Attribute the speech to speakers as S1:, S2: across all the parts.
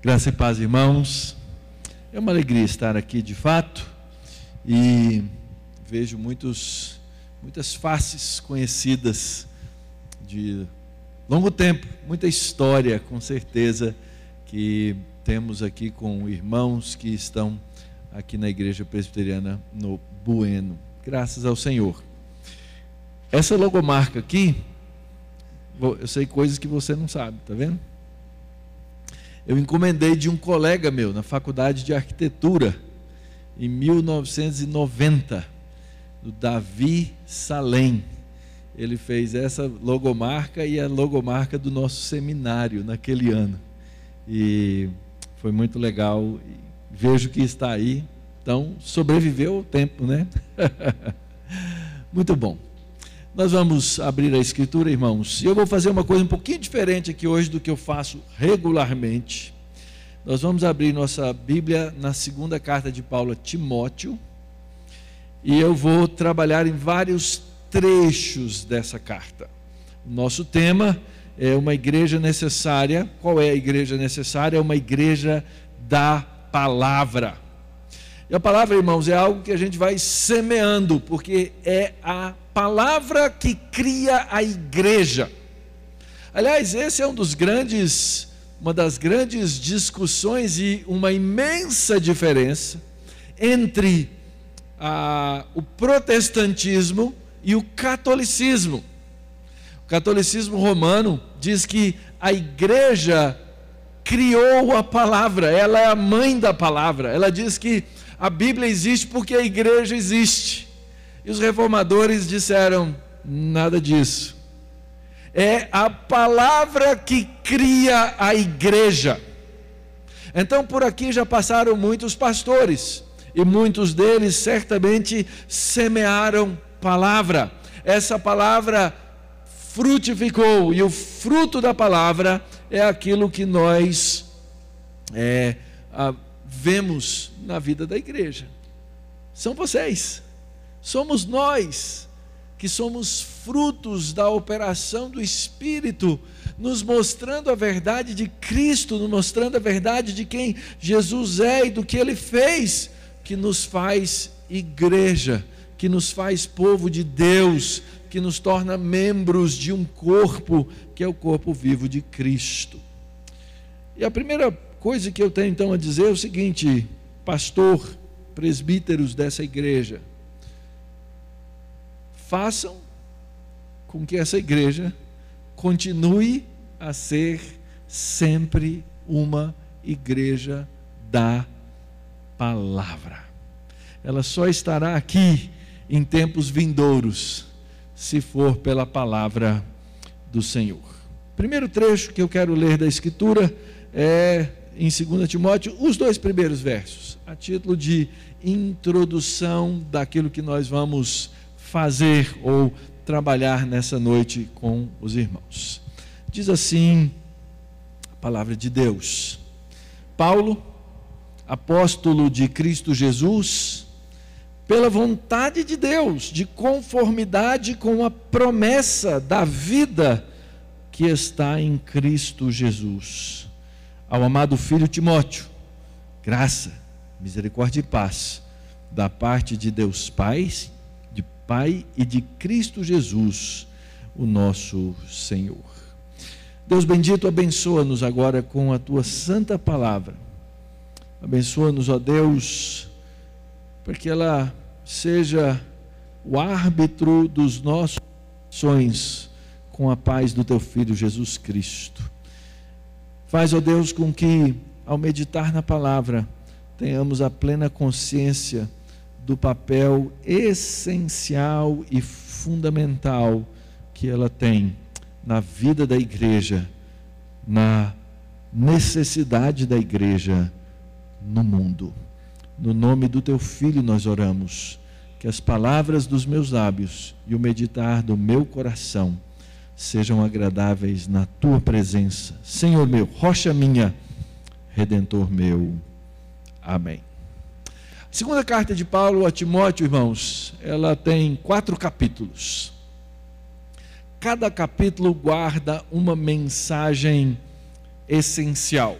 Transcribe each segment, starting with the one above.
S1: Graça e paz, irmãos. É uma alegria estar aqui de fato e vejo muitos, muitas faces conhecidas de longo tempo, muita história, com certeza, que temos aqui com irmãos que estão aqui na Igreja Presbiteriana no Bueno. Graças ao Senhor. Essa logomarca aqui, eu sei coisas que você não sabe, tá vendo? Eu encomendei de um colega meu na faculdade de arquitetura, em 1990, do Davi Salem. Ele fez essa logomarca e a logomarca do nosso seminário naquele ano. E foi muito legal. Vejo que está aí. Então, sobreviveu ao tempo, né? muito bom. Nós vamos abrir a escritura, irmãos. E eu vou fazer uma coisa um pouquinho diferente aqui hoje do que eu faço regularmente. Nós vamos abrir nossa Bíblia na segunda carta de Paulo a Timóteo. E eu vou trabalhar em vários trechos dessa carta. Nosso tema é uma igreja necessária. Qual é a igreja necessária? É uma igreja da palavra. E a palavra, irmãos, é algo que a gente vai semeando, porque é a palavra que cria a igreja. Aliás, esse é um dos grandes, uma das grandes discussões e uma imensa diferença entre a, o protestantismo e o catolicismo. O catolicismo romano diz que a igreja criou a palavra, ela é a mãe da palavra. Ela diz que a Bíblia existe porque a igreja existe. E os reformadores disseram: nada disso. É a palavra que cria a igreja. Então por aqui já passaram muitos pastores, e muitos deles certamente semearam palavra. Essa palavra frutificou, e o fruto da palavra é aquilo que nós é, a, vemos na vida da igreja. São vocês, somos nós que somos frutos da operação do Espírito, nos mostrando a verdade de Cristo, nos mostrando a verdade de quem Jesus é e do que ele fez, que nos faz igreja, que nos faz povo de Deus, que nos torna membros de um corpo, que é o corpo vivo de Cristo. E a primeira coisa que eu tenho então a dizer é o seguinte, pastor, presbíteros dessa igreja, façam com que essa igreja continue a ser sempre uma igreja da palavra. Ela só estará aqui em tempos vindouros, se for pela palavra do Senhor. Primeiro trecho que eu quero ler da Escritura é em 2 Timóteo, os dois primeiros versos, a título de introdução daquilo que nós vamos fazer ou trabalhar nessa noite com os irmãos. Diz assim a palavra de Deus. Paulo, apóstolo de Cristo Jesus, pela vontade de Deus, de conformidade com a promessa da vida que está em Cristo Jesus ao amado filho Timóteo, graça, misericórdia e paz da parte de Deus Pai, de Pai e de Cristo Jesus, o nosso Senhor. Deus bendito, abençoa-nos agora com a tua santa palavra. Abençoa-nos, ó Deus, para que ela seja o árbitro dos nossos sonhos com a paz do teu filho Jesus Cristo. Faz, ó Deus, com que, ao meditar na palavra, tenhamos a plena consciência do papel essencial e fundamental que ela tem na vida da igreja, na necessidade da igreja no mundo. No nome do teu filho nós oramos, que as palavras dos meus lábios e o meditar do meu coração sejam agradáveis na tua presença. Senhor meu, rocha minha, redentor meu. Amém. A segunda carta de Paulo a Timóteo, irmãos, ela tem quatro capítulos. Cada capítulo guarda uma mensagem essencial.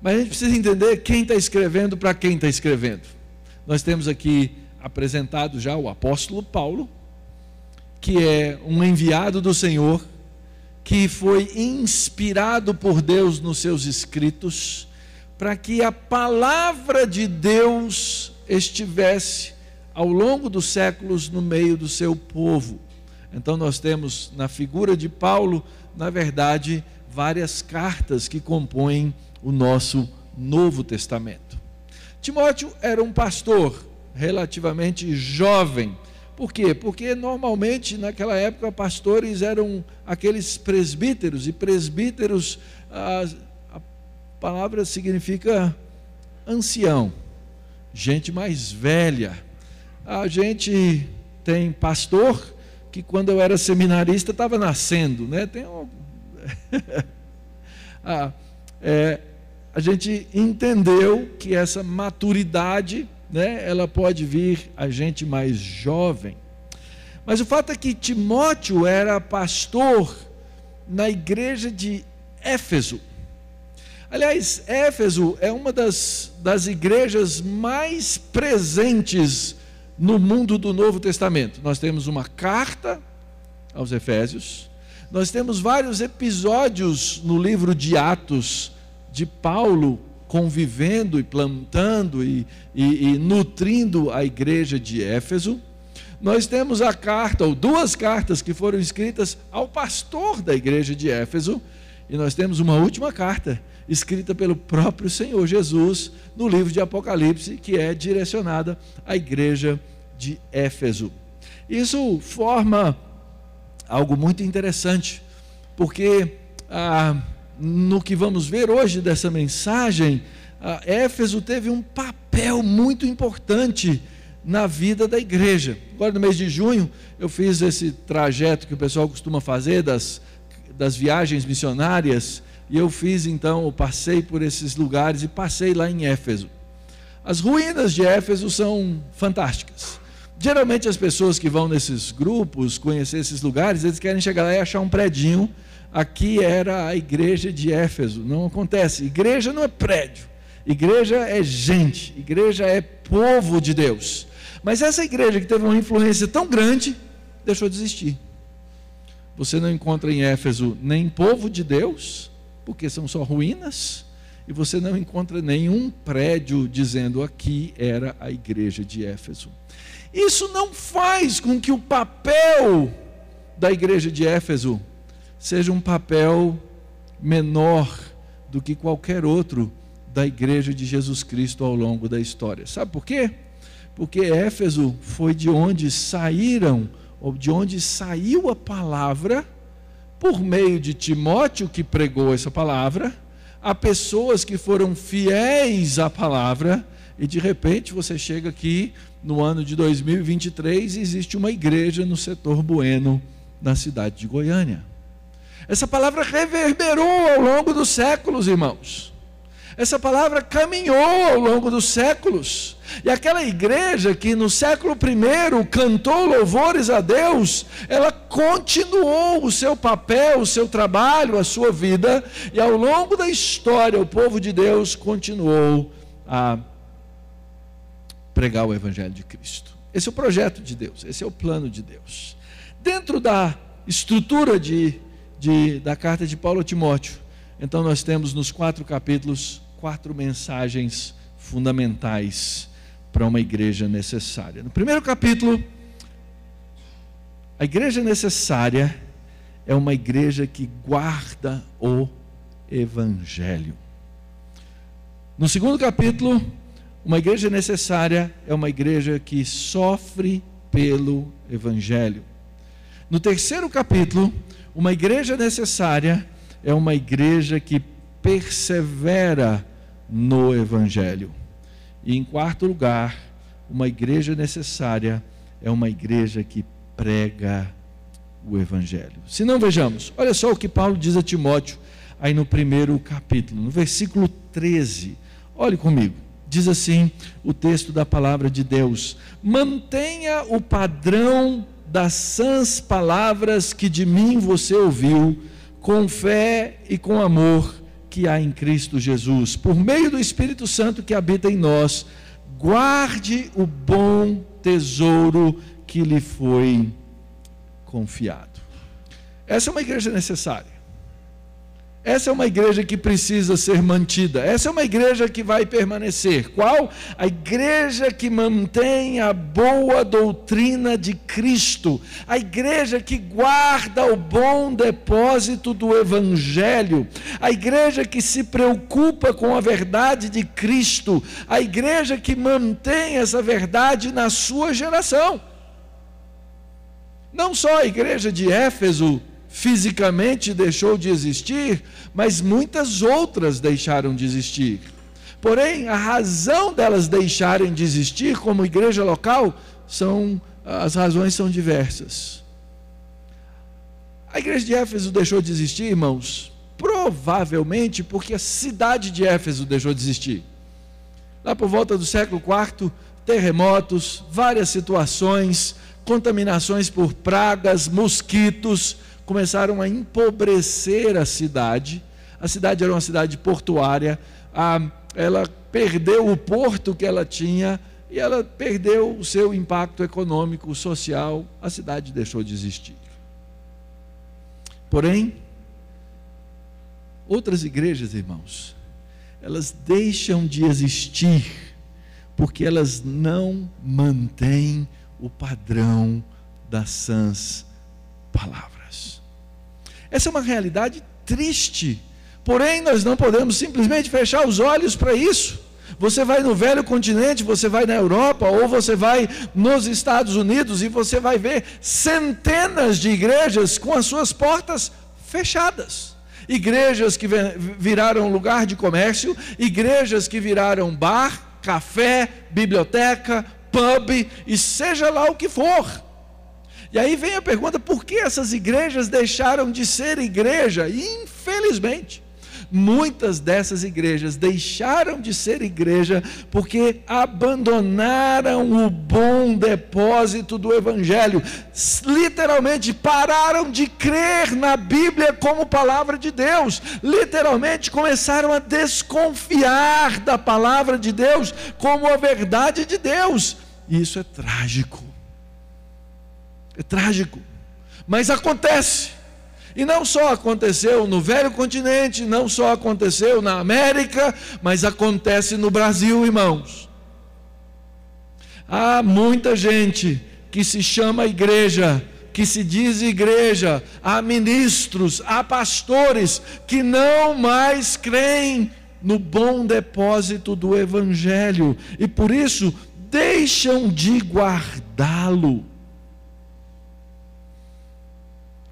S1: Mas a gente precisa entender quem está escrevendo para quem está escrevendo. Nós temos aqui apresentado já o apóstolo Paulo, que é um enviado do Senhor, que foi inspirado por Deus nos seus escritos, para que a palavra de Deus estivesse ao longo dos séculos no meio do seu povo. Então nós temos na figura de Paulo, na verdade, várias cartas que compõem o nosso Novo Testamento. Timóteo era um pastor relativamente jovem. Por quê? Porque normalmente naquela época pastores eram aqueles presbíteros, e presbíteros, a, a palavra significa ancião, gente mais velha. A gente tem pastor que quando eu era seminarista estava nascendo, né? Tem um... ah, é, a gente entendeu que essa maturidade, né, ela pode vir a gente mais jovem. Mas o fato é que Timóteo era pastor na igreja de Éfeso. Aliás, Éfeso é uma das, das igrejas mais presentes no mundo do Novo Testamento. Nós temos uma carta aos Efésios, nós temos vários episódios no livro de Atos de Paulo convivendo e plantando e, e, e, nutrindo a igreja de Éfeso. Nós temos a carta, ou duas cartas que foram escritas ao pastor da igreja de Éfeso, e nós temos uma última carta escrita pelo próprio Senhor Jesus no livro de Apocalipse, que é direcionada à igreja de Éfeso. Isso forma algo muito interessante, porque ah, no que vamos ver hoje dessa mensagem, Éfeso teve um papel muito importante na vida da igreja. Agora, no mês de junho, eu fiz esse trajeto que o pessoal costuma fazer das, das viagens missionárias, e eu fiz então, eu passei por esses lugares e passei lá em Éfeso. As ruínas de Éfeso são fantásticas. Geralmente as pessoas que vão nesses grupos, conhecer esses lugares, eles querem chegar lá e achar um predinho aqui era a igreja de Éfeso. Não acontece. Igreja não é prédio. Igreja é gente. Igreja é povo de Deus. Mas essa igreja que teve uma influência tão grande, deixou de existir. Você não encontra em Éfeso nem povo de Deus, porque são só ruínas, e você não encontra nenhum prédio dizendo aqui era a igreja de Éfeso. Isso não faz com que o papel da igreja de Éfeso seja um papel menor do que qualquer outro da igreja de Jesus Cristo ao longo da história. Sabe por quê? Porque Éfeso foi de onde saíram, ou de onde saiu a palavra, por meio de Timóteo que pregou essa palavra, a pessoas que foram fiéis à palavra, e de repente você chega aqui no ano de 2023 e existe uma igreja no setor Bueno, na cidade de Goiânia. Essa palavra reverberou ao longo dos séculos, irmãos. Essa palavra caminhou ao longo dos séculos. E aquela igreja que no século I cantou louvores a Deus, ela continuou o seu papel, o seu trabalho, a sua vida, e ao longo da história o povo de Deus continuou a pregar o Evangelho de Cristo. Esse é o projeto de Deus, esse é o plano de Deus. Dentro da estrutura de de, da carta de Paulo a Timóteo. Então, nós temos nos quatro capítulos quatro mensagens fundamentais para uma igreja necessária. No primeiro capítulo, a igreja necessária é uma igreja que guarda o evangelho. No segundo capítulo, uma igreja necessária é uma igreja que sofre pelo evangelho. No terceiro capítulo, uma igreja necessária é uma igreja que persevera no Evangelho. E em quarto lugar, uma igreja necessária é uma igreja que prega o Evangelho. Se não, vejamos, olha só o que Paulo diz a Timóteo, aí no primeiro capítulo, no versículo 13. Olhe comigo, diz assim o texto da palavra de Deus: mantenha o padrão das sãs palavras que de mim você ouviu, com fé e com amor que há em Cristo Jesus, por meio do Espírito Santo que habita em nós, guarde o bom tesouro que lhe foi confiado. Essa é uma igreja necessária. Essa é uma igreja que precisa ser mantida. Essa é uma igreja que vai permanecer. Qual? A igreja que mantém a boa doutrina de Cristo. A igreja que guarda o bom depósito do Evangelho. A igreja que se preocupa com a verdade de Cristo. A igreja que mantém essa verdade na sua geração. Não só a igreja de Éfeso fisicamente deixou de existir, mas muitas outras deixaram de existir. Porém, a razão delas deixarem de existir como igreja local são as razões são diversas. A igreja de Éfeso deixou de existir, irmãos, provavelmente porque a cidade de Éfeso deixou de existir. Lá por volta do século IV, terremotos, várias situações, contaminações por pragas, mosquitos, começaram a empobrecer a cidade. A cidade era uma cidade portuária, a, ela perdeu o porto que ela tinha e ela perdeu o seu impacto econômico, social, a cidade deixou de existir. Porém, outras igrejas, irmãos, elas deixam de existir porque elas não mantêm o padrão das sãs palavras. Essa é uma realidade triste. Porém, nós não podemos simplesmente fechar os olhos para isso. Você vai no velho continente, você vai na Europa, ou você vai nos Estados Unidos e você vai ver centenas de igrejas com as suas portas fechadas. Igrejas que viraram lugar de comércio, igrejas que viraram bar, café, biblioteca, pub e seja lá o que for. E aí vem a pergunta: por que essas igrejas deixaram de ser igreja? E, infelizmente, muitas dessas igrejas deixaram de ser igreja porque abandonaram o bom depósito do Evangelho, literalmente pararam de crer na Bíblia como palavra de Deus, literalmente começaram a desconfiar da palavra de Deus como a verdade de Deus. Isso é trágico. É trágico. Mas acontece. E não só aconteceu no velho continente, não só aconteceu na América, mas acontece no Brasil, irmãos. Há muita gente que se chama igreja, que se diz igreja, há ministros, há pastores que não mais creem no bom depósito do Evangelho e por isso deixam de guardá-lo.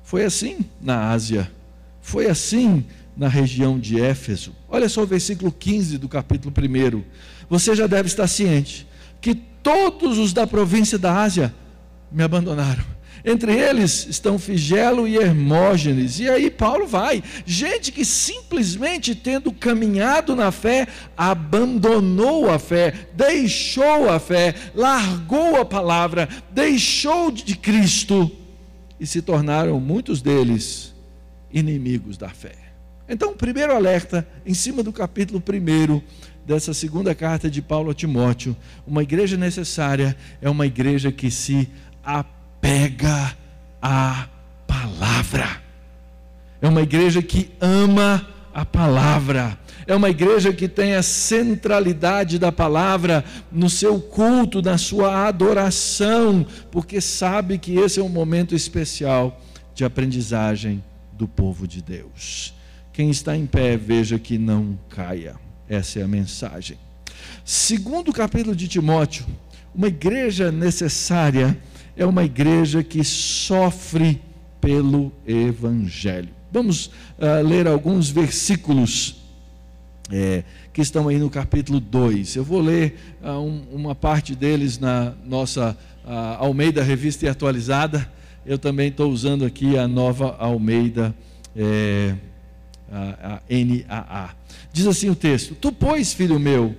S1: Foi assim na Ásia, foi assim na região de Éfeso. Olha só o versículo 15 do capítulo 1. Você já deve estar ciente que todos os da província da Ásia me abandonaram. Entre eles estão Figelo e Hermógenes. E aí Paulo vai. Gente que simplesmente tendo caminhado na fé, abandonou a fé, deixou a fé, largou a palavra, deixou de Cristo e se tornaram muitos deles inimigos da fé. Então, primeiro alerta, em cima do capítulo 1 dessa segunda carta de Paulo a Timóteo: uma igreja necessária é uma igreja que se apega à palavra, é uma igreja que ama a palavra é uma igreja que tem a centralidade da palavra no seu culto, na sua adoração, porque sabe que esse é um momento especial de aprendizagem do povo de Deus. Quem está em pé, veja que não caia. Essa é a mensagem. Segundo capítulo de Timóteo, uma igreja necessária é uma igreja que sofre pelo Evangelho. Vamos uh, ler alguns versículos é, que estão aí no capítulo 2. Eu vou ler uh, um, uma parte deles na nossa uh, Almeida Revista e Atualizada. Eu também estou usando aqui a nova Almeida é, a, a NAA. Diz assim o texto: Tu, pois, filho meu,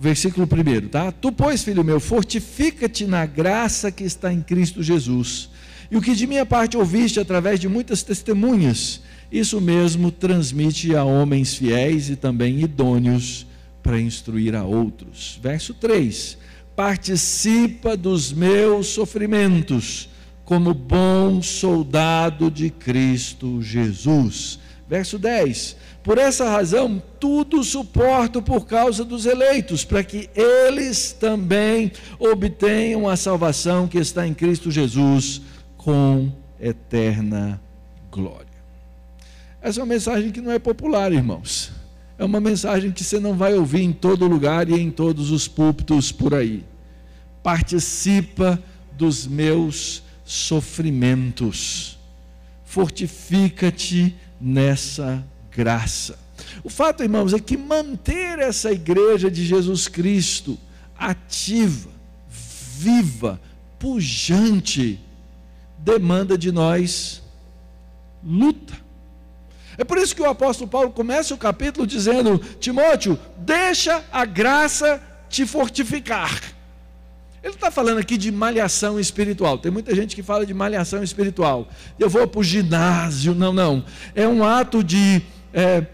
S1: versículo 1, tá? Tu, pois, filho meu, fortifica-te na graça que está em Cristo Jesus. E o que de minha parte ouviste através de muitas testemunhas Isso mesmo transmite a homens fiéis e também idôneos para instruir a outros. Verso 3: Participa dos meus sofrimentos, como bom soldado de Cristo Jesus. Verso 10: Por essa razão, tudo suporto por causa dos eleitos, para que eles também obtenham a salvação que está em Cristo Jesus com eterna glória. Essa é uma mensagem que não é popular, irmãos. É uma mensagem que você não vai ouvir em todo lugar e em todos os púlpitos por aí. Participa dos meus sofrimentos. Fortifica-te nessa graça. O fato, irmãos, é que manter essa igreja de Jesus Cristo ativa, viva, pujante, demanda de nós luta. É por isso que o apóstolo Paulo começa o capítulo dizendo: Timóteo, deixa a graça te fortificar. Ele está falando aqui de malhação espiritual. Tem muita gente que fala de malhação espiritual. Eu vou para o ginásio. Não, não. É um ato de é,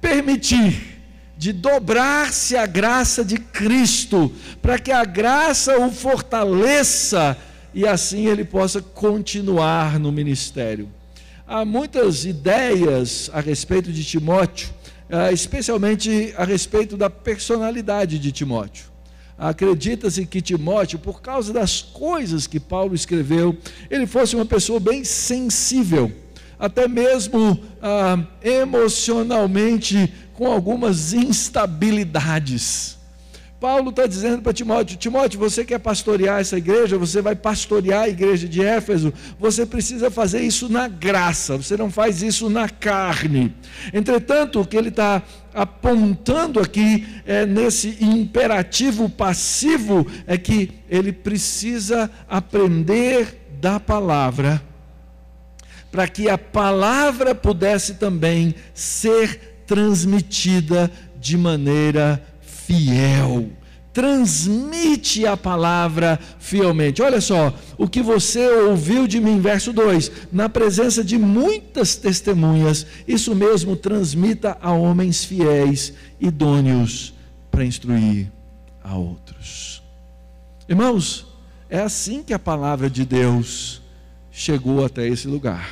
S1: permitir, de dobrar-se a graça de Cristo, para que a graça o fortaleça e assim ele possa continuar no ministério. Há muitas ideias a respeito de Timóteo, eh, especialmente a respeito da personalidade de Timóteo. Acredita-se que Timóteo, por causa das coisas que Paulo escreveu, ele fosse uma pessoa bem sensível, até mesmo ah, emocionalmente com algumas instabilidades. Paulo está dizendo para Timóteo: Timóteo, você quer pastorear essa igreja, você vai pastorear a igreja de Éfeso, você precisa fazer isso na graça, você não faz isso na carne. Entretanto, o que ele está apontando aqui é, nesse imperativo passivo é que ele precisa aprender da palavra, para que a palavra pudesse também ser transmitida de maneira fiel. Transmite a palavra fielmente. Olha só, o que você ouviu de mim, verso 2: na presença de muitas testemunhas, isso mesmo transmita a homens fiéis, idôneos para instruir a outros. Irmãos, é assim que a palavra de Deus chegou até esse lugar.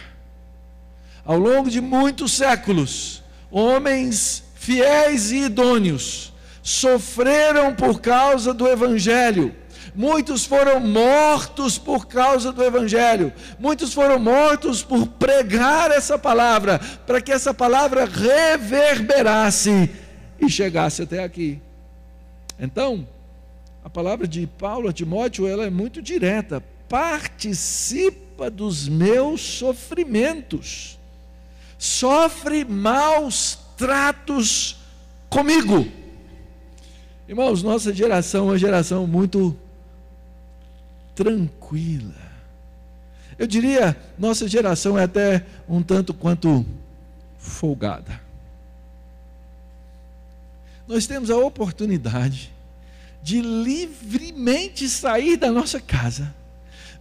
S1: Ao longo de muitos séculos, homens fiéis e idôneos sofreram por causa do Evangelho. Muitos foram mortos por causa do Evangelho. Muitos foram mortos por pregar essa palavra, para que essa palavra reverberasse e chegasse até aqui. Então, a palavra de Paulo a Timóteo ela é muito direta. Participa dos meus sofrimentos. Sofre maus tratos comigo Irmãos, nossa geração é uma geração muito tranquila. Eu diria, nossa geração é até um tanto quanto folgada. Nós temos a oportunidade de livremente sair da nossa casa,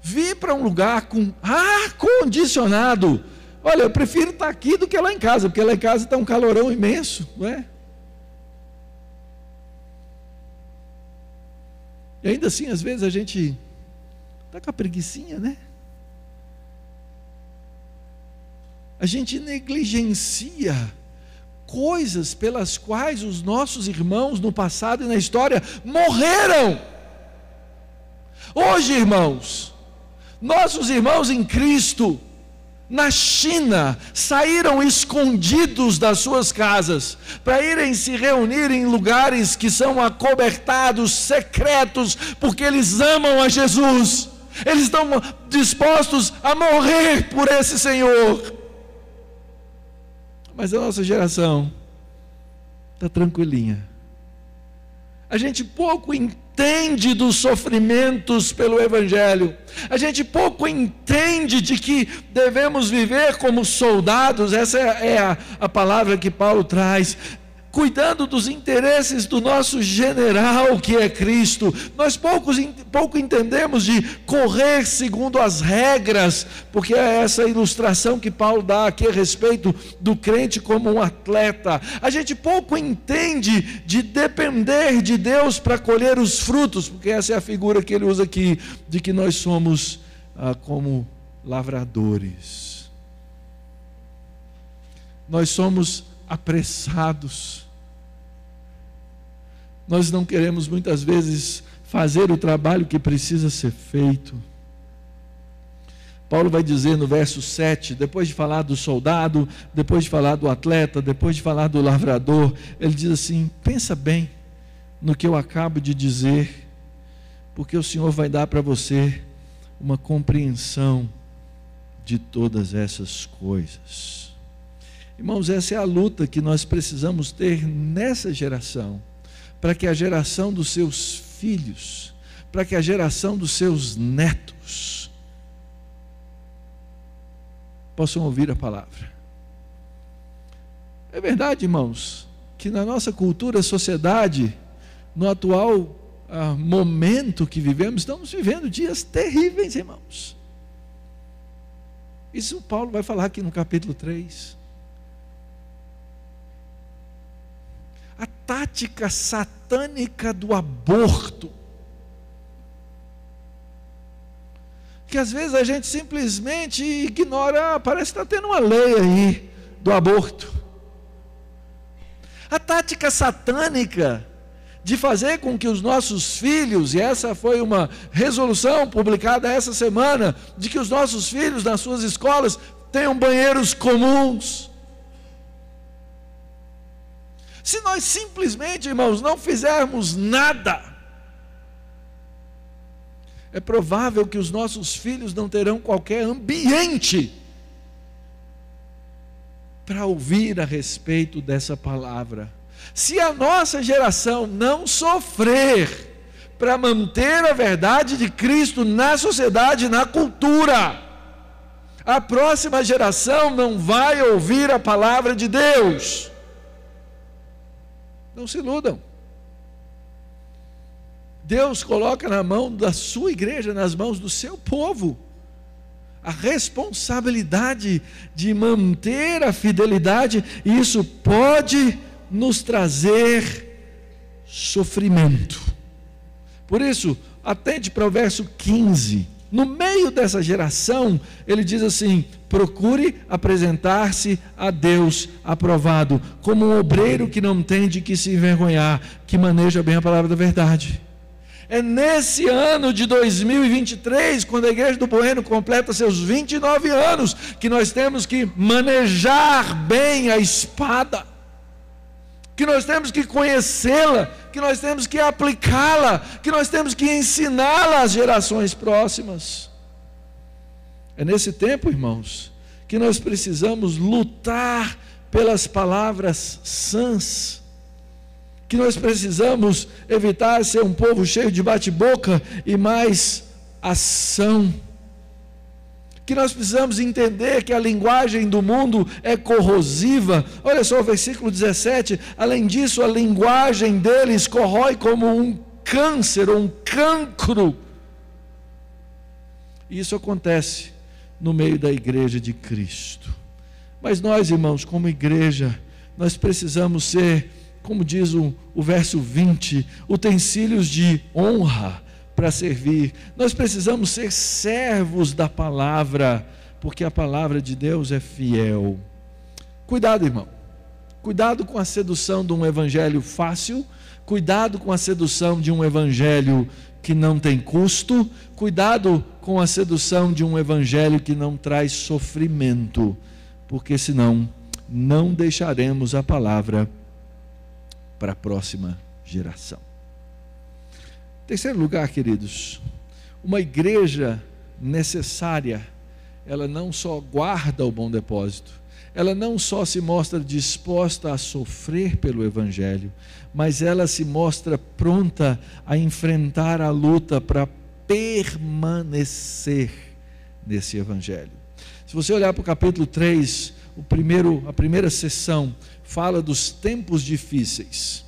S1: vir para um lugar com ar condicionado. Olha, eu prefiro estar aqui do que lá em casa, porque lá em casa está um calorão imenso, não é? E ainda assim, às vezes a gente está com a preguiçinha, né? A gente negligencia coisas pelas quais os nossos irmãos no passado e na história morreram. Hoje, irmãos, nossos irmãos em Cristo, na China saíram escondidos das suas casas para irem se reunir em lugares que são acobertados, secretos, porque eles amam a Jesus. Eles estão dispostos a morrer por esse Senhor. Mas a nossa geração está tranquilinha. A gente pouco entende entende dos sofrimentos pelo Evangelho, a gente pouco entende de que devemos viver como soldados, essa é a, a palavra que Paulo traz. Cuidando dos interesses do nosso general, que é Cristo. Nós poucos, pouco entendemos de correr segundo as regras, porque é essa ilustração que Paulo dá aqui a respeito do crente como um atleta. A gente pouco entende de depender de Deus para colher os frutos, porque essa é a figura que ele usa aqui, de que nós somos ah, como lavradores. Nós somos apressados. Nós não queremos muitas vezes fazer o trabalho que precisa ser feito. Paulo vai dizer no verso 7, depois de falar do soldado, depois de falar do atleta, depois de falar do lavrador, ele diz assim: pensa bem no que eu acabo de dizer, porque o Senhor vai dar para você uma compreensão de todas essas coisas. Irmãos, essa é a luta que nós precisamos ter nessa geração, para que a geração dos seus filhos, para que a geração dos seus netos possam ouvir a palavra. É verdade, irmãos, que na nossa cultura, sociedade, no atual ah, momento que vivemos, estamos vivendo dias terríveis, irmãos. Isso Paulo vai falar aqui no capítulo 3. A tática satânica do aborto. Que às vezes a gente simplesmente ignora, ah, parece que está tendo uma lei aí do aborto. A tática satânica de fazer com que os nossos filhos, e essa foi uma resolução publicada essa semana, de que os nossos filhos nas suas escolas tenham banheiros comuns, se nós simplesmente, irmãos, não fizermos nada, é provável que os nossos filhos não terão qualquer ambiente para ouvir a respeito dessa palavra. Se a nossa geração não sofrer para manter a verdade de Cristo na sociedade, na cultura, a próxima geração não vai ouvir a palavra de Deus. Não se iludam. Deus coloca na mão da sua igreja, nas mãos do seu povo, a responsabilidade de manter a fidelidade, e isso pode nos trazer sofrimento. Por isso, atente para o verso 15. No meio dessa geração, ele diz assim: procure apresentar-se a Deus aprovado, como um obreiro que não tem de que se envergonhar, que maneja bem a palavra da verdade. É nesse ano de 2023, quando a Igreja do Bueno completa seus 29 anos, que nós temos que manejar bem a espada, que nós temos que conhecê-la, que nós temos que aplicá-la, que nós temos que ensiná-la às gerações próximas. É nesse tempo, irmãos, que nós precisamos lutar pelas palavras sãs, que nós precisamos evitar ser um povo cheio de bate-boca e mais ação que nós precisamos entender que a linguagem do mundo é corrosiva. Olha só o versículo 17. Além disso, a linguagem deles corrói como um câncer ou um cancro. E isso acontece no meio da igreja de Cristo. Mas nós, irmãos, como igreja, nós precisamos ser, como diz o, o verso 20, utensílios de honra para servir. Nós precisamos ser servos da palavra, porque a palavra de Deus é fiel. Cuidado, irmão. Cuidado com a sedução de um evangelho fácil, cuidado com a sedução de um evangelho que não tem custo, cuidado com a sedução de um evangelho que não traz sofrimento, porque senão não deixaremos a palavra para a próxima geração. Terceiro lugar, queridos, uma igreja necessária, ela não só guarda o bom depósito, ela não só se mostra disposta a sofrer pelo Evangelho, mas ela se mostra pronta a enfrentar a luta para permanecer nesse Evangelho. Se você olhar para o capítulo 3, o primeiro, a primeira sessão fala dos tempos difíceis.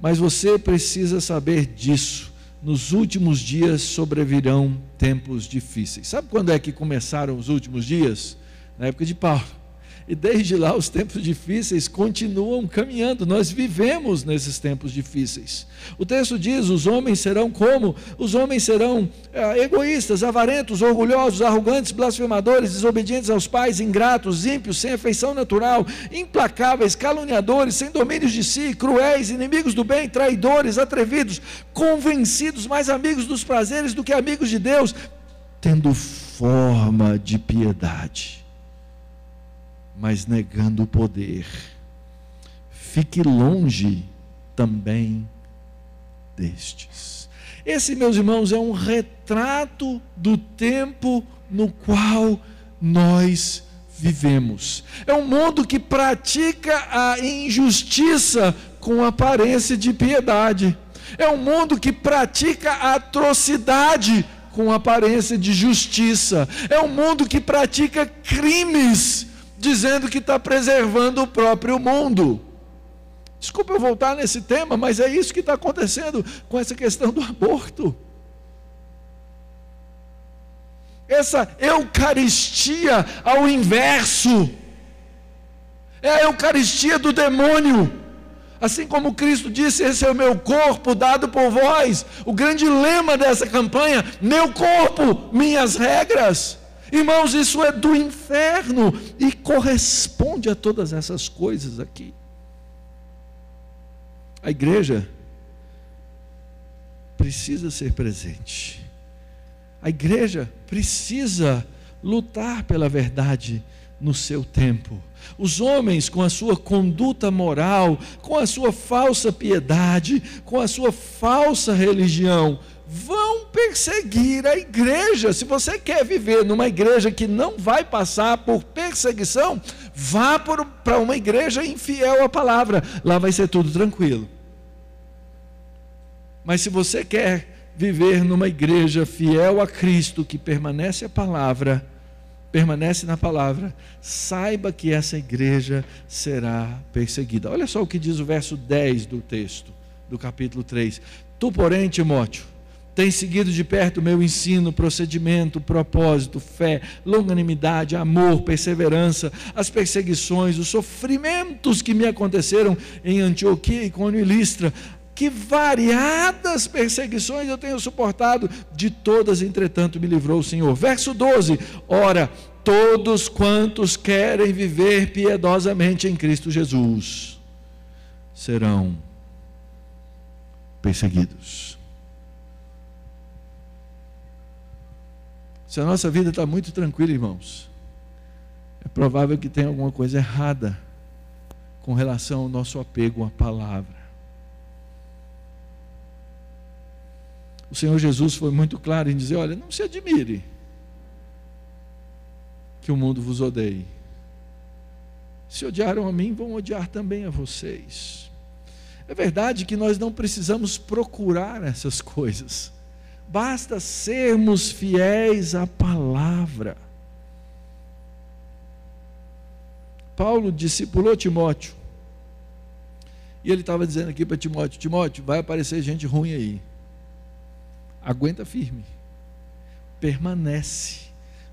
S1: Mas você precisa saber disso. Nos últimos dias sobrevirão tempos difíceis. Sabe quando é que começaram os últimos dias? Na época de Paulo. E desde lá os tempos difíceis continuam caminhando. Nós vivemos nesses tempos difíceis. O texto diz: os homens serão como? Os homens serão é, egoístas, avarentos, orgulhosos, arrogantes, blasfemadores, desobedientes aos pais, ingratos, ímpios, sem afeição natural, implacáveis, caluniadores, sem domínios de si, cruéis, inimigos do bem, traidores, atrevidos, convencidos, mais amigos dos prazeres do que amigos de Deus, tendo forma de piedade mas negando o poder. Fique longe também destes. Esse, meus irmãos, é um retrato do tempo no qual nós vivemos. É um mundo que pratica a injustiça com aparência de piedade. É um mundo que pratica a atrocidade com aparência de justiça. É um mundo que pratica crimes dizendo que está preservando o próprio mundo. Desculpa eu voltar nesse tema, mas é isso que está acontecendo com essa questão do aborto. Essa Eucaristia ao inverso, é a Eucaristia do demônio. Assim como Cristo disse: Esse é o meu corpo dado por vós. O grande lema dessa campanha: Meu corpo, minhas regras. Irmãos, isso é do inferno e corresponde a todas essas coisas aqui. A igreja precisa ser presente. A igreja precisa lutar pela verdade no seu tempo. Os homens, com a sua conduta moral, com a sua falsa piedade, com a sua falsa religião, vão perseguir a igreja. Se você quer viver numa igreja que não vai passar por perseguição, vá para uma igreja infiel à palavra. Lá vai ser tudo tranquilo. Mas se você quer viver numa igreja fiel a Cristo, que permanece a palavra, permanece na palavra, saiba que essa igreja será perseguida. Olha só o que diz o verso 10 do texto, do capítulo 3. Tu, porém, Timóteo, tem seguido de perto o meu ensino, procedimento, propósito, fé, longanimidade, amor, perseverança, as perseguições, os sofrimentos que me aconteceram em Antioquia, Icônio e Listra. Que variadas perseguições eu tenho suportado, de todas, entretanto, me livrou o Senhor. Verso 12: Ora, todos quantos querem viver piedosamente em Cristo Jesus serão perseguidos. Se a nossa vida está muito tranquila, irmãos, é provável que tenha alguma coisa errada com relação ao nosso apego à palavra. O Senhor Jesus foi muito claro em dizer: olha, não se admire que o mundo vos odeie. Se odiaram a mim, vão odiar também a vocês. É verdade que nós não precisamos procurar essas coisas basta sermos fiéis à palavra. Paulo discipulou Timóteo. E ele estava dizendo aqui para Timóteo: Timóteo, vai aparecer gente ruim aí. Aguenta firme. Permanece.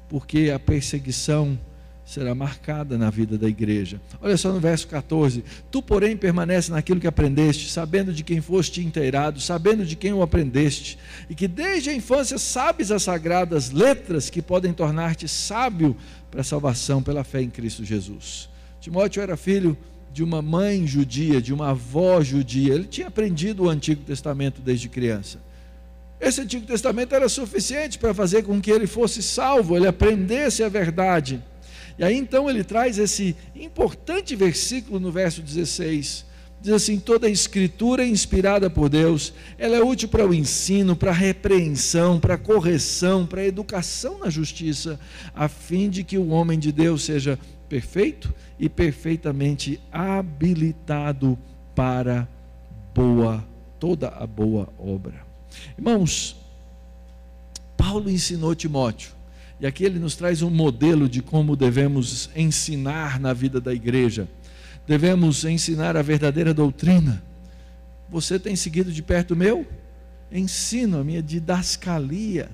S1: Porque a perseguição será marcada na vida da igreja. Olha só no verso 14: Tu, porém, permanece naquilo que aprendeste, sabendo de quem foste inteirado, sabendo de quem o aprendeste, e que desde a infância sabes as sagradas letras que podem tornar-te sábio para a salvação pela fé em Cristo Jesus. Timóteo era filho de uma mãe judia, de uma avó judia, ele tinha aprendido o Antigo Testamento desde criança. Esse Antigo Testamento era suficiente para fazer com que ele fosse salvo, ele aprendesse a verdade. E aí então ele traz esse importante versículo no verso 16. Diz assim: toda a escritura é inspirada por Deus, ela é útil para o ensino, para a repreensão, para a correção, para a educação na justiça, a fim de que o homem de Deus seja perfeito e perfeitamente habilitado para boa, toda a boa obra. Irmãos, Paulo ensinou Timóteo e aqui ele nos traz um modelo de como devemos ensinar na vida da igreja. devemos ensinar a verdadeira doutrina. Você tem seguido de perto o meu ensino, a minha didascalia.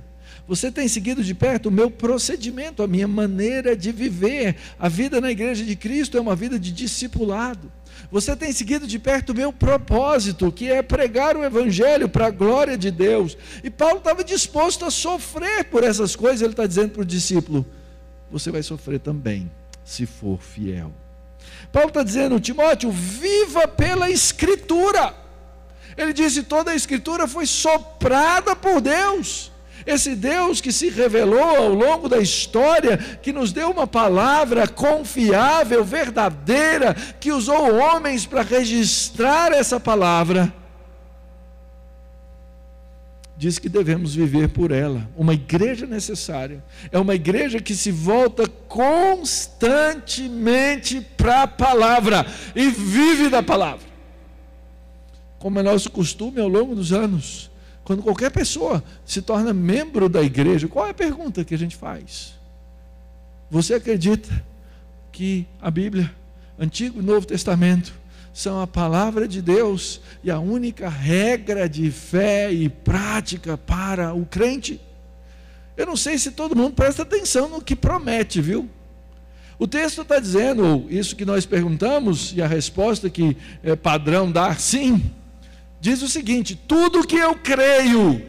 S1: Você tem seguido de perto o meu procedimento, a minha maneira de viver. A vida na igreja de Cristo é uma vida de discipulado. Você tem seguido de perto o meu propósito, que é pregar o Evangelho para a glória de Deus. E Paulo estava disposto a sofrer por essas coisas. Ele está dizendo para o discípulo: Você vai sofrer também, se for fiel. Paulo está dizendo, Timóteo, viva pela Escritura. Ele disse: toda a Escritura foi soprada por Deus. Esse Deus que se revelou ao longo da história, que nos deu uma palavra confiável, verdadeira, que usou homens para registrar essa palavra, diz que devemos viver por ela. Uma igreja necessária é uma igreja que se volta constantemente para a palavra e vive da palavra. Como é nosso costume ao longo dos anos, quando qualquer pessoa se torna membro da igreja, qual é a pergunta que a gente faz? Você acredita que a Bíblia, Antigo e Novo Testamento, são a palavra de Deus e a única regra de fé e prática para o crente. Eu não sei se todo mundo presta atenção no que promete, viu? O texto está dizendo, isso que nós perguntamos, e a resposta que é padrão dar sim, diz o seguinte: tudo que eu creio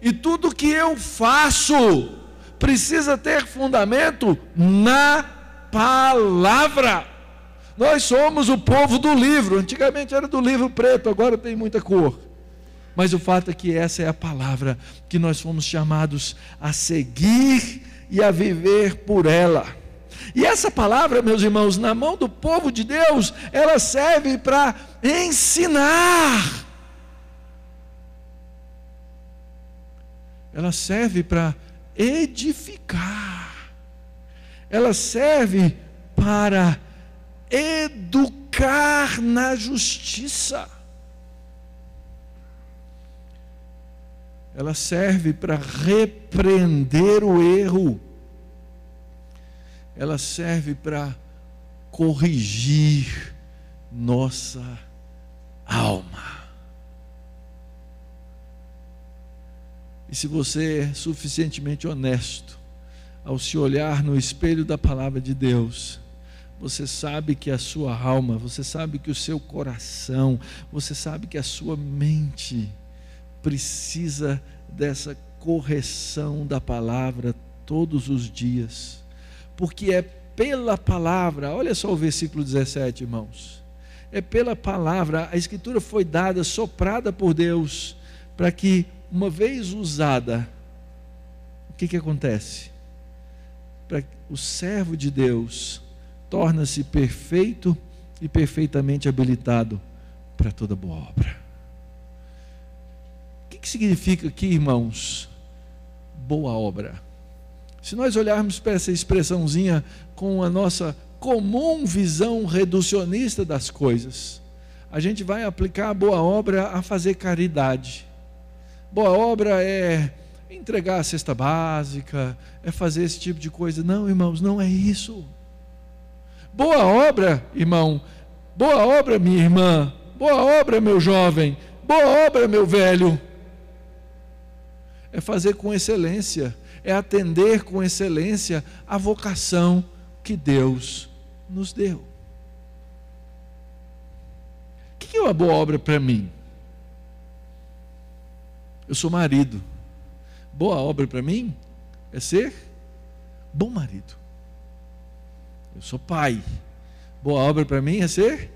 S1: e tudo que eu faço precisa ter fundamento na palavra. Nós somos o povo do livro. Antigamente era do livro preto, agora tem muita cor. Mas o fato é que essa é a palavra que nós fomos chamados a seguir e a viver por ela. E essa palavra, meus irmãos, na mão do povo de Deus, ela serve para ensinar. Ela serve para edificar. Ela serve para educar na justiça. Ela serve para repreender o erro. Ela serve para corrigir nossa alma. E se você é suficientemente honesto ao se olhar no espelho da palavra de Deus, você sabe que a sua alma, você sabe que o seu coração, você sabe que a sua mente precisa dessa correção da palavra todos os dias, porque é pela palavra, olha só o versículo 17, irmãos. É pela palavra, a escritura foi dada, soprada por Deus, para que, uma vez usada, o que, que acontece? O servo de Deus torna-se perfeito e perfeitamente habilitado para toda boa obra. O que, que significa aqui, irmãos? Boa obra. Se nós olharmos para essa expressãozinha com a nossa comum visão reducionista das coisas, a gente vai aplicar a boa obra a fazer caridade. Boa obra é entregar a cesta básica, é fazer esse tipo de coisa. Não, irmãos, não é isso. Boa obra, irmão. Boa obra, minha irmã. Boa obra, meu jovem. Boa obra, meu velho. É fazer com excelência, é atender com excelência a vocação que Deus nos deu. O que é uma boa obra para mim? Eu sou marido. Boa obra para mim é ser bom marido. Eu sou pai. Boa obra para mim é ser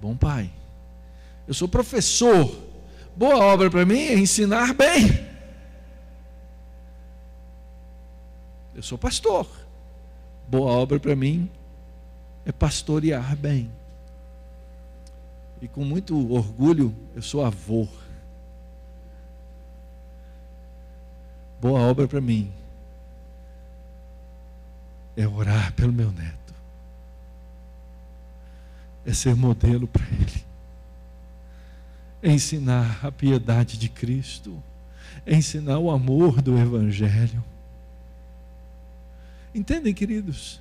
S1: bom pai. Eu sou professor. Boa obra para mim é ensinar bem. Eu sou pastor. Boa obra para mim é pastorear bem. E com muito orgulho, eu sou avô. Boa obra para mim. É orar pelo meu neto, é ser modelo para ele, é ensinar a piedade de Cristo, é ensinar o amor do Evangelho. Entendem, queridos?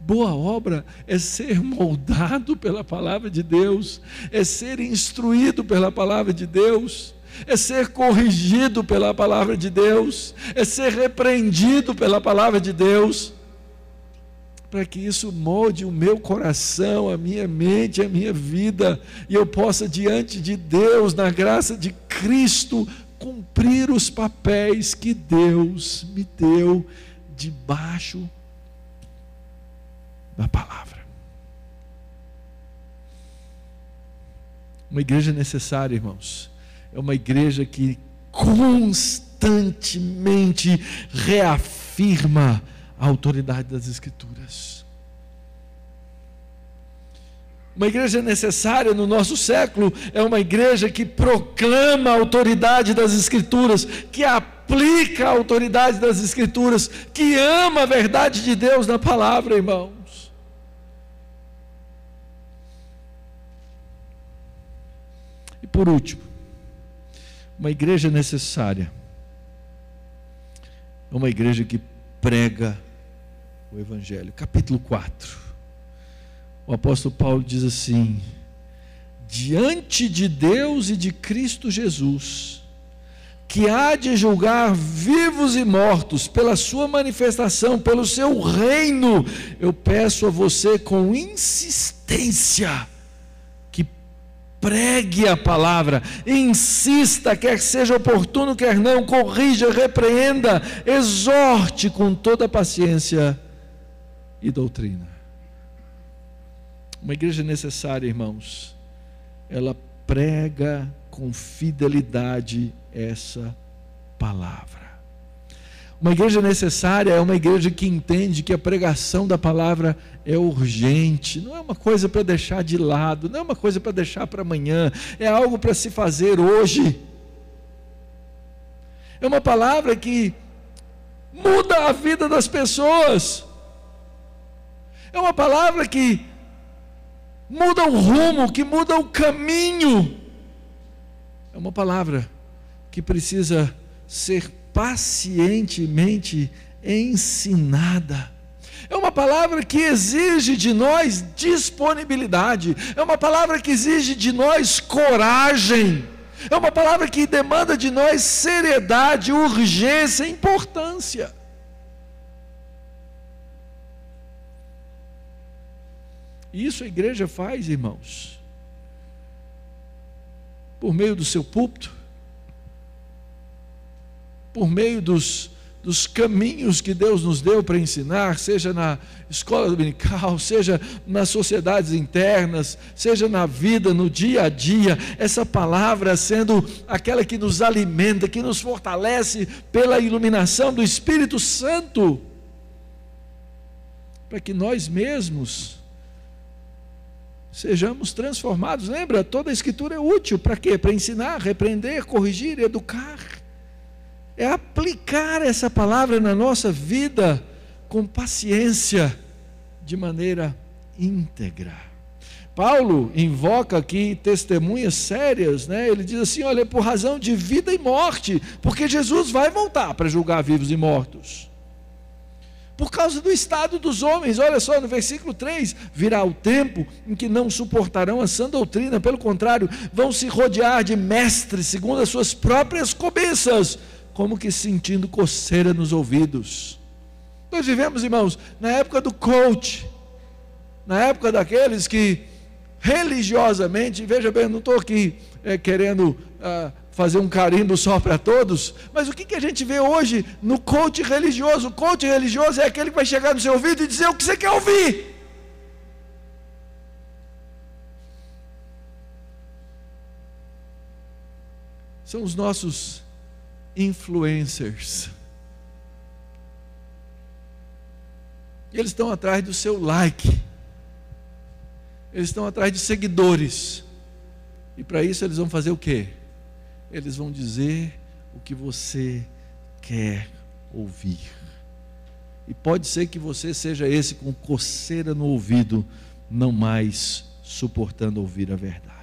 S1: Boa obra é ser moldado pela palavra de Deus, é ser instruído pela palavra de Deus, é ser corrigido pela palavra de Deus, é ser repreendido pela palavra de Deus, para que isso molde o meu coração, a minha mente, a minha vida, e eu possa, diante de Deus, na graça de Cristo, cumprir os papéis que Deus me deu debaixo da palavra. Uma igreja necessária, irmãos, é uma igreja que constantemente reafirma a autoridade das Escrituras. Uma igreja necessária no nosso século é uma igreja que proclama a autoridade das Escrituras, que aplica a autoridade das Escrituras, que ama a verdade de Deus na palavra, irmãos. E por último, uma igreja necessária é uma igreja que prega o Evangelho. Capítulo 4. O apóstolo Paulo diz assim: diante de Deus e de Cristo Jesus, que há de julgar vivos e mortos pela sua manifestação, pelo seu reino, eu peço a você com insistência pregue a palavra, insista, quer seja oportuno, quer não, corrija, repreenda, exorte com toda paciência e doutrina. Uma igreja necessária, irmãos, ela prega com fidelidade essa palavra. Uma igreja necessária é uma igreja que entende que a pregação da palavra é urgente, não é uma coisa para deixar de lado, não é uma coisa para deixar para amanhã, é algo para se fazer hoje. É uma palavra que muda a vida das pessoas. É uma palavra que muda o rumo, que muda o caminho. É uma palavra que precisa ser pacientemente ensinada. É uma palavra que exige de nós disponibilidade, é uma palavra que exige de nós coragem, é uma palavra que demanda de nós seriedade, urgência, importância. Isso a igreja faz, irmãos. Por meio do seu púlpito, por meio dos, dos caminhos que Deus nos deu para ensinar, seja na escola dominical, seja nas sociedades internas, seja na vida, no dia a dia, essa palavra sendo aquela que nos alimenta, que nos fortalece pela iluminação do Espírito Santo, para que nós mesmos sejamos transformados. Lembra, toda a escritura é útil para quê? Para ensinar, repreender, corrigir, educar. É aplicar essa palavra na nossa vida com paciência, de maneira íntegra. Paulo invoca aqui testemunhas sérias, né? Ele diz assim: olha, por razão de vida e morte, porque Jesus vai voltar para julgar vivos e mortos por causa do estado dos homens. Olha só no versículo 3: virá o tempo em que não suportarão a sã doutrina, pelo contrário, vão se rodear de mestres segundo as suas próprias cobiças, como que sentindo coceira nos ouvidos. Nós vivemos, irmãos, na época do coach, na época daqueles que religiosamente, veja bem, não estou aqui é, querendo. Ah, fazer um carimbo só para todos, mas o que, que a gente vê hoje no coach religioso? O coach religioso é aquele que vai chegar no seu ouvido e dizer o que você quer ouvir. São os nossos influencers. Eles estão atrás do seu like. Eles estão atrás de seguidores. E para isso eles vão fazer o quê? eles vão dizer o que você quer ouvir. E pode ser que você seja esse com coceira no ouvido, não mais suportando ouvir a verdade.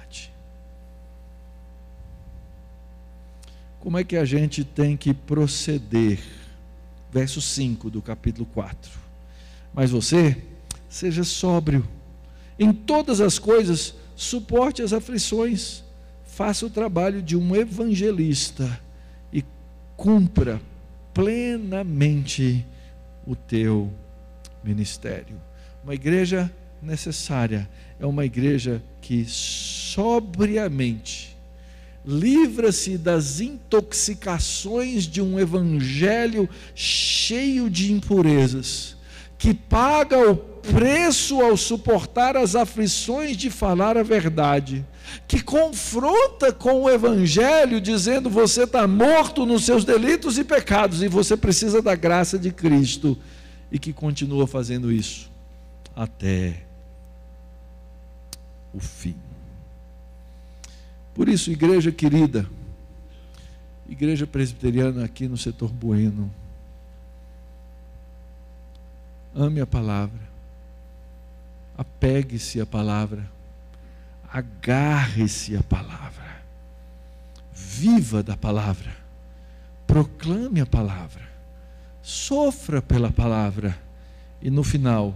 S1: Como é que a gente tem que proceder? Verso 5 do capítulo 4. Mas você seja sóbrio. Em todas as coisas, suporte as aflições, faça o trabalho de um evangelista e cumpra plenamente o teu ministério. Uma igreja necessária é uma igreja que sobriamente livra-se das intoxicações de um evangelho cheio de impurezas, que paga o preço ao suportar as aflições de falar a verdade, que confronta com o evangelho dizendo você está morto nos seus delitos e pecados e você precisa da graça de Cristo e que continua fazendo isso até o fim. Por isso, igreja querida, igreja presbiteriana aqui no setor Bueno, ame a palavra, apegue-se à palavra, agarre-se à palavra, viva da palavra, proclame a palavra, sofra pela palavra, e no final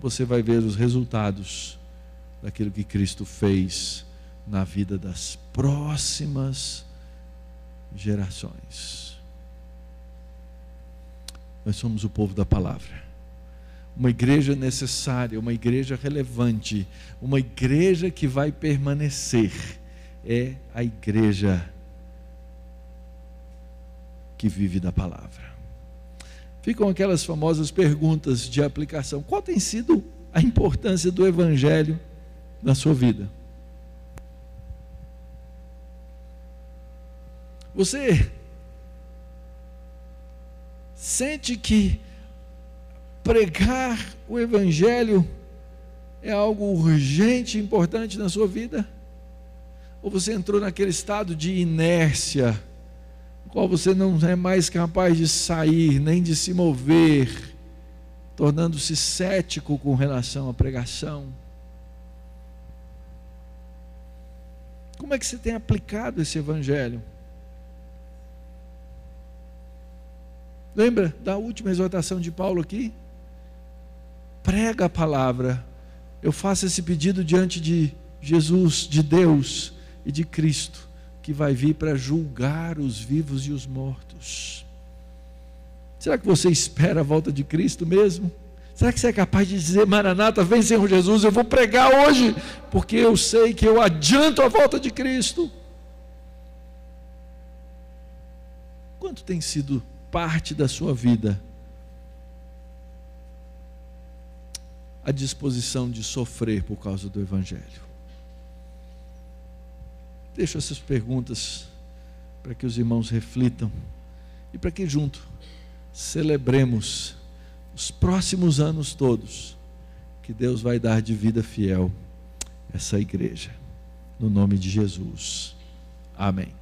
S1: você vai ver os resultados daquilo que Cristo fez na vida das próximas gerações. Nós somos o povo da palavra. Uma igreja necessária, uma igreja relevante, uma igreja que vai permanecer é a igreja que vive da palavra. Ficam aquelas famosas perguntas de aplicação. Qual tem sido a importância do evangelho na sua vida? Você sente que pregar o Evangelho é algo urgente importante na sua vida? Ou você entrou naquele estado de inércia, qual você não é mais capaz de sair, nem de se mover, tornando-se cético com relação à pregação? Como é que você tem aplicado esse Evangelho? Lembra da última exortação de Paulo aqui? Prega a palavra. Eu faço esse pedido diante de Jesus, de Deus e de Cristo, que vai vir para julgar os vivos e os mortos. Será que você espera a volta de Cristo mesmo? Será que você é capaz de dizer, Maranata, vem Senhor Jesus, eu vou pregar hoje, porque eu sei que eu adianto a volta de Cristo? Quanto tem sido parte da sua vida a disposição de sofrer por causa do Evangelho? Deixo essas perguntas para que os irmãos reflitam e para que junto celebremos os próximos anos todos que Deus vai dar de vida fiel essa igreja. No nome de Jesus. Amém.